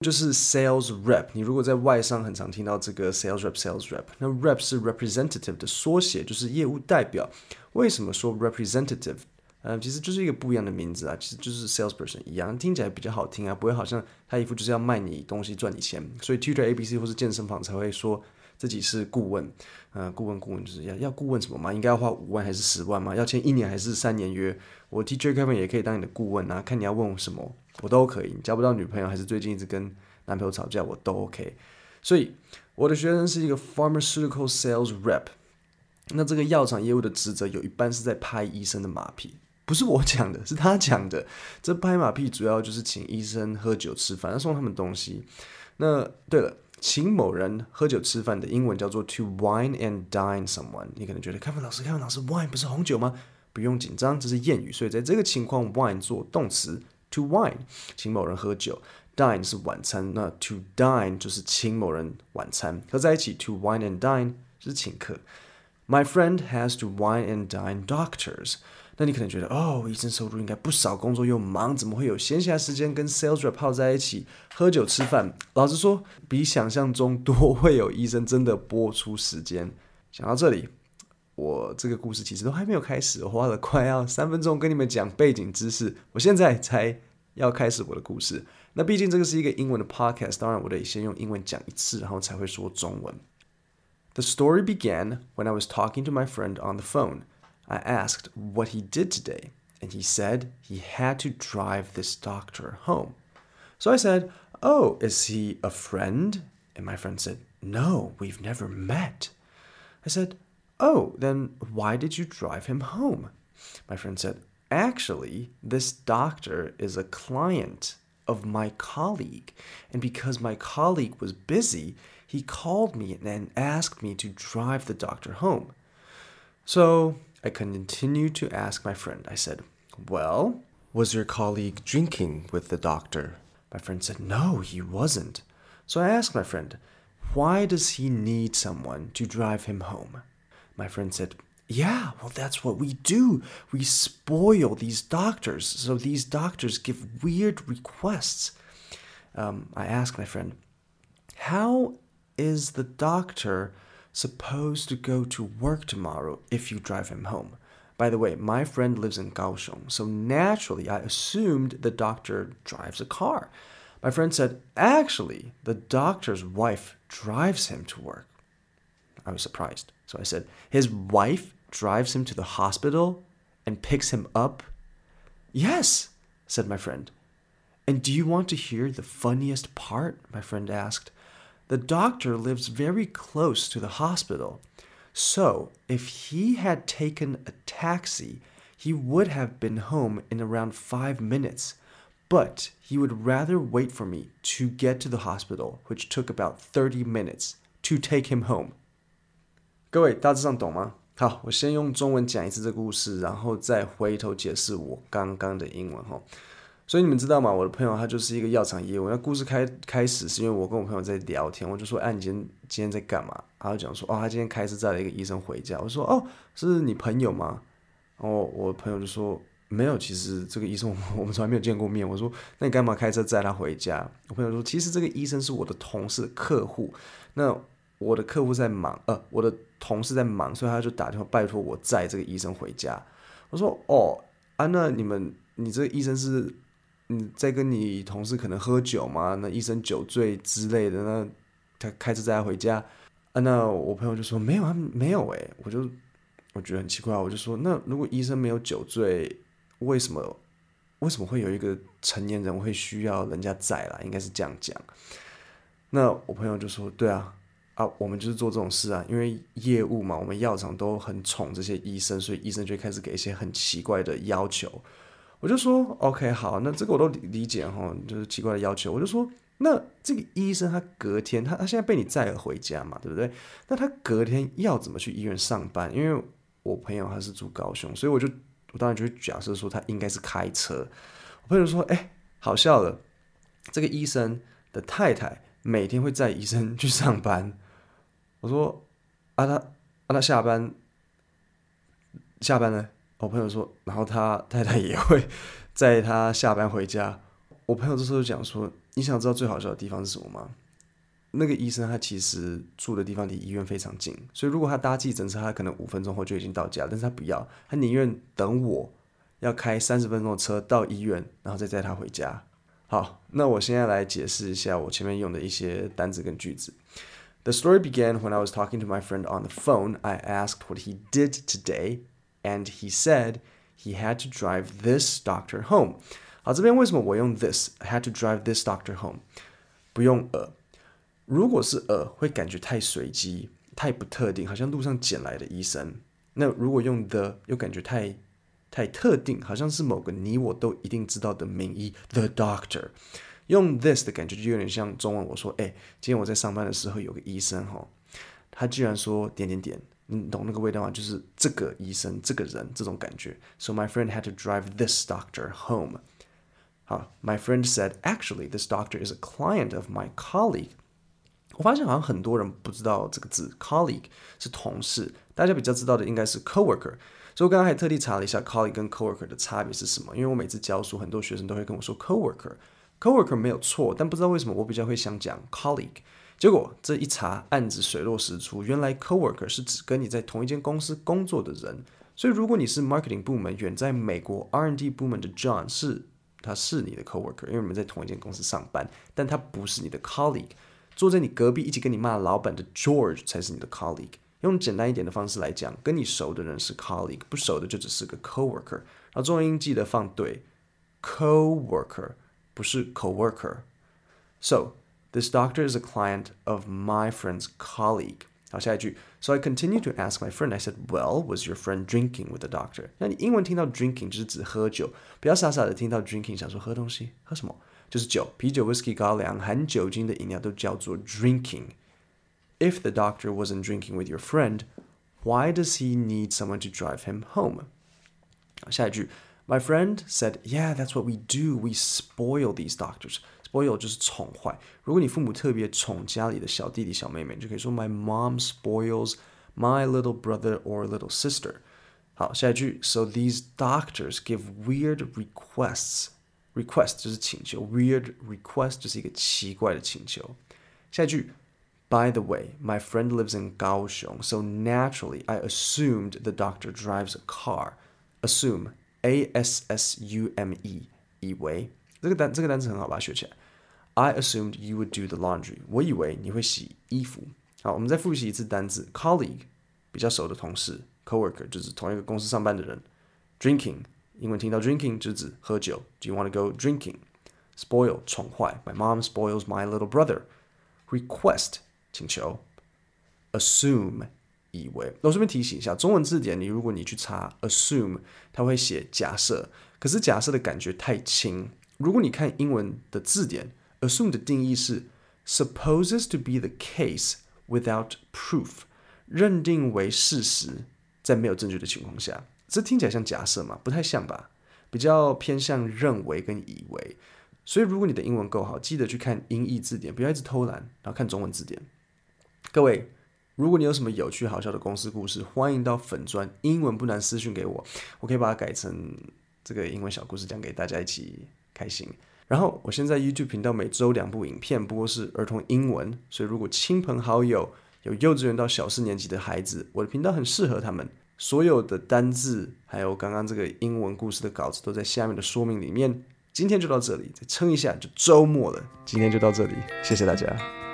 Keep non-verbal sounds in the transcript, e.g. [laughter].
就是 sales rep。你如果在外商很常听到这个 sales rep，sales rep，那 rep 是 representative 的缩写，就是业务代表。为什么说 representative？呃，其实就是一个不一样的名字啊，其实就是 salesperson 一样，听起来比较好听啊，不会好像他一副就是要卖你东西赚你钱。所以 Tutor ABC 或是健身房才会说自己是顾问。呃，顾问顾问就是要要顾问什么嘛？应该要花五万还是十万吗？要签一年还是三年约？我 Teacher Kevin 也可以当你的顾问啊，看你要问我什么。我都可以，你交不到女朋友还是最近一直跟男朋友吵架，我都 OK。所以我的学生是一个 pharmaceutical sales rep。那这个药厂业务的职责有一半是在拍医生的马屁，不是我讲的，是他讲的。这拍马屁主要就是请医生喝酒吃饭，送他们东西。那对了，请某人喝酒吃饭的英文叫做 to wine and dine someone。你可能觉得，开文老师，开文老师，wine 不是红酒吗？不用紧张，这是谚语。所以在这个情况，wine 做动词。To wine，请某人喝酒；dine 是晚餐，那 to dine 就是请某人晚餐合在一起。To wine and dine 是请客。My friend has to wine and dine doctors。那你可能觉得，哦，医生收入应该不少，工作又忙，怎么会有闲暇时间跟 sales rep 泡在一起喝酒吃饭？老实说，比想象中多，会有医生真的拨出时间。讲到这里。我这个故事其实都还没有开始，我花了快要三分钟跟你们讲背景知识，我现在才要开始我的故事。那毕竟这个是一个英文的 podcast，当然我得先用英文讲一次，然后才会说中文。The story began when I was talking to my friend on the phone. I asked what he did today, and he said he had to drive this doctor home. So I said, Oh, is he a friend? And my friend said, No, we've never met. I said, Oh, then why did you drive him home? My friend said, Actually, this doctor is a client of my colleague. And because my colleague was busy, he called me and asked me to drive the doctor home. So I continued to ask my friend. I said, Well, was your colleague drinking with the doctor? My friend said, No, he wasn't. So I asked my friend, Why does he need someone to drive him home? My friend said, Yeah, well, that's what we do. We spoil these doctors. So these doctors give weird requests. Um, I asked my friend, How is the doctor supposed to go to work tomorrow if you drive him home? By the way, my friend lives in Kaohsiung, so naturally I assumed the doctor drives a car. My friend said, Actually, the doctor's wife drives him to work. I was surprised. So I said, His wife drives him to the hospital and picks him up? Yes, said my friend. And do you want to hear the funniest part? My friend asked. The doctor lives very close to the hospital. So if he had taken a taxi, he would have been home in around five minutes. But he would rather wait for me to get to the hospital, which took about 30 minutes, to take him home. 各位大致上懂吗？ 好，我先用中文讲一次这个故事，然后再回头解释我刚刚的英文哈。所以你们知道吗？我的朋友他就是一个药厂业务。那故事开开始是因为我跟我朋友在聊天，我就说：“哎，你今天今天在干嘛？”他就讲说：“哦，他今天开车载了一个医生回家。”我说：“哦，是你朋友吗？”然后我朋友就说：“没有，其实这个医生 [laughs] 我们从来没有见过面。”我说：“那你干嘛开车载他回家？”我朋友说：“其实这个医生是我的同事客户。”那我的客户在忙，呃，我的同事在忙，所以他就打电话拜托我载这个医生回家。我说：“哦，啊，那你们，你这个医生是你在跟你同事可能喝酒吗？那医生酒醉之类的，那他开车载他回家。”啊，那我朋友就说：“没有啊，没有诶。”我就我觉得很奇怪，我就说：“那如果医生没有酒醉，为什么为什么会有一个成年人会需要人家载啦？应该是这样讲。”那我朋友就说：“对啊。”啊，我们就是做这种事啊，因为业务嘛，我们药厂都很宠这些医生，所以医生就开始给一些很奇怪的要求。我就说，OK，好，那这个我都理理解哈，就是奇怪的要求。我就说，那这个医生他隔天，他他现在被你载了回家嘛，对不对？那他隔天要怎么去医院上班？因为我朋友他是住高雄，所以我就我当然就假设说他应该是开车。我朋友说，哎，好笑了，这个医生的太太每天会载医生去上班。我说啊他，啊他下班下班了。我朋友说，然后他太太也会载他下班回家。我朋友这时候就讲说，你想知道最好笑的地方是什么吗？那个医生他其实住的地方离医院非常近，所以如果他搭计程车，他可能五分钟后就已经到家，但是他不要，他宁愿等我要开三十分钟的车到医院，然后再载他回家。好，那我现在来解释一下我前面用的一些单字跟句子。The story began when I was talking to my friend on the phone. I asked what he did today, and he said he had to drive this doctor home. 好，这边为什么我用 this I had to drive this doctor home，不用 a？如果是 a，会感觉太随机、太不特定，好像路上捡来的医生。那如果用 the，又感觉太太特定，好像是某个你我都一定知道的名医，the doctor。 用 this 的感觉就有点像中文，我说，哎，今天我在上班的时候有个医生哈，他居然说点点点，你懂那个味道吗？就是这个医生，这个人这种感觉。So my friend had to drive this doctor home。好，my friend said actually this doctor is a client of my colleague。我发现好像很多人不知道这个字，colleague 是同事，大家比较知道的应该是 coworker。所以我刚刚还特地查了一下 colleague 跟 coworker 的差别是什么，因为我每次教书，很多学生都会跟我说 coworker co-worker 没有错，但不知道为什么我比较会想讲 colleague。结果这一查，案子水落石出，原来 coworker 是指跟你在同一间公司工作的人。所以如果你是 marketing 部门远在美国 R&D 部门的 John，是他是你的 coworker，因为你们在同一间公司上班，但他不是你的 colleague。坐在你隔壁一起跟你骂老板的 George 才是你的 colleague。用简单一点的方式来讲，跟你熟的人是 colleague，不熟的就只是个 coworker。然后重音记得放对，coworker 不是 coworker。So this doctor is a client of my friend's colleague。好，下一句。So I continue to ask my friend. I said, "Well, was your friend drinking with the doctor?" 那你英文听到 drinking 就是指喝酒，不要傻傻的听到 drinking 想说喝东西，喝什么？就是酒，啤酒、whisky、高粱，含酒精的饮料都叫做 drinking。If the doctor wasn't drinking with your friend, why does he need someone to drive him home？下一句 ，My friend said, Yeah, that's what we do. We spoil these doctors. Spoil 就是宠坏。如果你父母特别宠家里的小弟弟、小妹妹，你就可以说 My mom spoils my little brother or little sister。好，下一句，So these doctors give weird requests。Request 就是请求，weird request 就是一个奇怪的请求。下一句，By the way, my friend lives in 高雄，so naturally I assumed the doctor drives a car. Assume, A S S U M E，以为这个单这个单词很好，把它学起来。I assumed you would do the laundry. 我以为你会洗衣服。好，我们再复习一次单词：colleague 比较熟的同事，coworker 就是同一个公司上班的人，drinking。英文听到 drinking 就指喝酒。Do you want to go drinking? Spoil 宠坏。My mom spoils my little brother. Request 请求。Assume 以为。那我顺便提醒一下，中文字典里如果你去查 assume，它会写假设，可是假设的感觉太轻。如果你看英文的字典，assume 的定义是 supposes to be the case without proof，认定为事实，在没有证据的情况下。这听起来像假设吗？不太像吧，比较偏向认为跟以为。所以如果你的英文够好，记得去看英译字典，不要一直偷懒，然后看中文字典。各位，如果你有什么有趣好笑的公司故事，欢迎到粉专英文不难私讯给我，我可以把它改成这个英文小故事，讲给大家一起开心。然后我现在 YouTube 频道每周两部影片，不过是儿童英文，所以如果亲朋好友有幼稚园到小四年级的孩子，我的频道很适合他们。所有的单字，还有刚刚这个英文故事的稿子，都在下面的说明里面。今天就到这里，再撑一下就周末了。今天就到这里，谢谢大家。